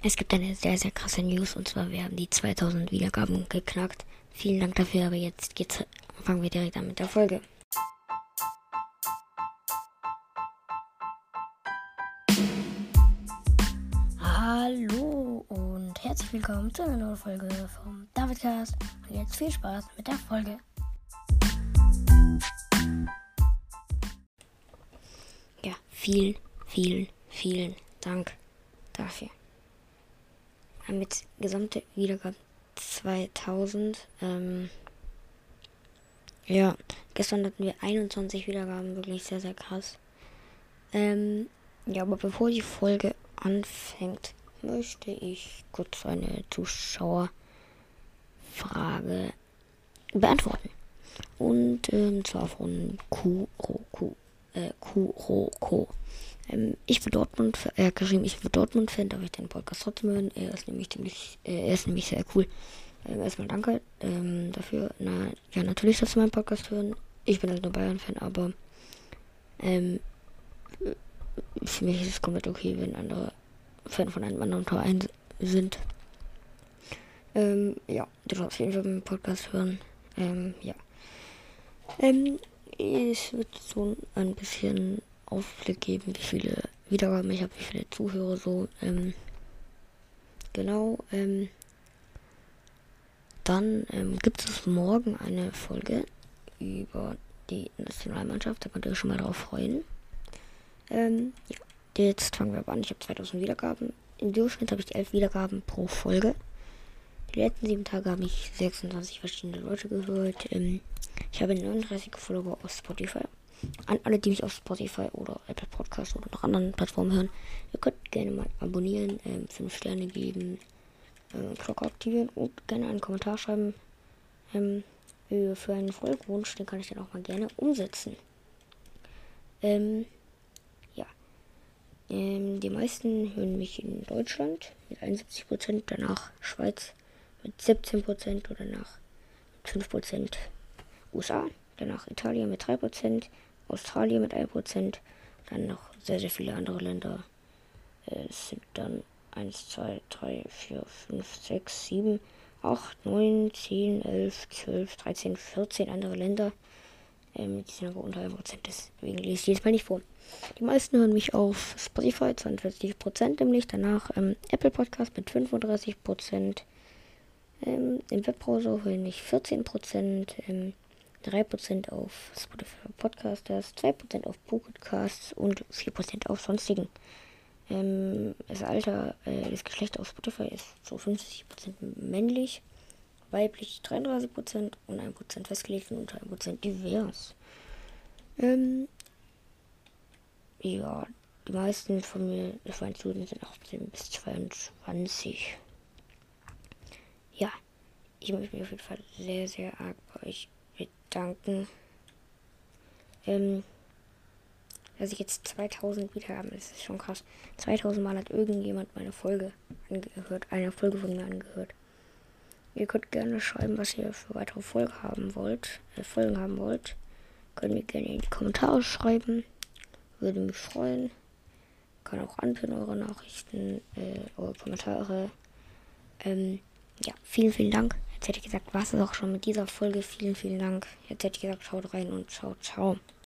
Es gibt eine sehr, sehr krasse News und zwar, wir haben die 2000 Wiedergaben geknackt. Vielen Dank dafür, aber jetzt geht's, fangen wir direkt an mit der Folge. Hallo und herzlich willkommen zu einer neuen Folge vom Davidcast. Und jetzt viel Spaß mit der Folge. Ja, vielen, vielen, vielen Dank dafür. Haben jetzt gesamte Wiedergaben 2000. Ähm, ja, gestern hatten wir 21 Wiedergaben, wirklich sehr, sehr krass. Ähm, ja, aber bevor die Folge anfängt, möchte ich kurz eine Zuschauerfrage beantworten. Und ähm, zwar von Kuroko. Äh, Kuroko. Ähm, ich für Dortmund, hat geschrieben, ich für Dortmund-Fan, darf ich den Podcast trotzdem hören. Er ist nämlich ziemlich, äh, er ist nämlich sehr cool. Ähm, erstmal danke ähm, dafür. Na, ja, natürlich darfst du meinen Podcast hören. Ich bin halt nur Bayern-Fan, aber ähm, für mich ist es komplett okay, wenn andere Fan von einem anderen Verein sind. Ähm, ja, du darfst auf jeden Fall meinen Podcast hören. Ähm, ja. Ähm, es wird so ein bisschen Ausblick geben, wie viele Wiedergaben ich habe, wie viele Zuhörer so. Ähm, genau. Ähm, dann ähm, gibt es morgen eine Folge über die Nationalmannschaft. Da könnt ihr euch schon mal drauf freuen. Ähm, ja, jetzt fangen wir an. Ich habe 2000 Wiedergaben. Im Durchschnitt habe ich 11 Wiedergaben pro Folge. Die letzten sieben Tage habe ich 26 verschiedene Leute gehört. Ähm, ich habe 39 Follower auf Spotify. An alle, die mich auf Spotify oder Apple Podcast oder noch anderen Plattformen hören, ihr könnt gerne mal abonnieren, ähm, 5 Sterne geben, äh, Glocke aktivieren und gerne einen Kommentar schreiben ähm, für einen Folgewunsch. Den kann ich dann auch mal gerne umsetzen. Ähm, ja. Ähm, die meisten hören mich in Deutschland mit 71%, danach Schweiz mit 17% oder nach 5% USA, danach Italien mit 3%, Australien mit 1%, dann noch sehr, sehr viele andere Länder. Es sind dann 1, 2, 3, 4, 5, 6, 7, 8, 9, 10, 11, 12, 13, 14 andere Länder. Ähm, die sind aber unter 1%, deswegen lese ich jetzt mal nicht vor. Die meisten hören mich auf Spotify, 42% nämlich, danach ähm, Apple Podcast mit 35%, ähm, im Webbrowser höre ich 14%, ähm, 3% auf Spotify Podcasters, 2% auf Pocketcasts und 4% auf sonstigen. Ähm, das Alter, äh, das Geschlecht auf Spotify ist so 50% männlich, weiblich 33% und 1% festgelegt und unter 1% divers. Ähm, ja, die meisten von mir, das waren Studenten, sind 18 bis 22. Ja, ich möchte mich auf jeden Fall sehr, sehr arg bei euch bedanken. Ähm, dass ich jetzt 2000 Wiedergaben, das ist schon krass. 2000 Mal hat irgendjemand meine Folge angehört, eine Folge von mir angehört. Ihr könnt gerne schreiben, was ihr für weitere Folgen haben wollt, äh, Folgen haben wollt. Könnt ihr gerne in die Kommentare schreiben. Würde mich freuen. Kann auch anpinnen eure Nachrichten, äh, eure Kommentare. Ähm, ja, vielen, vielen Dank. Jetzt hätte ich gesagt, was ist auch schon mit dieser Folge. Vielen, vielen Dank. Jetzt hätte ich gesagt, schaut rein und ciao, ciao.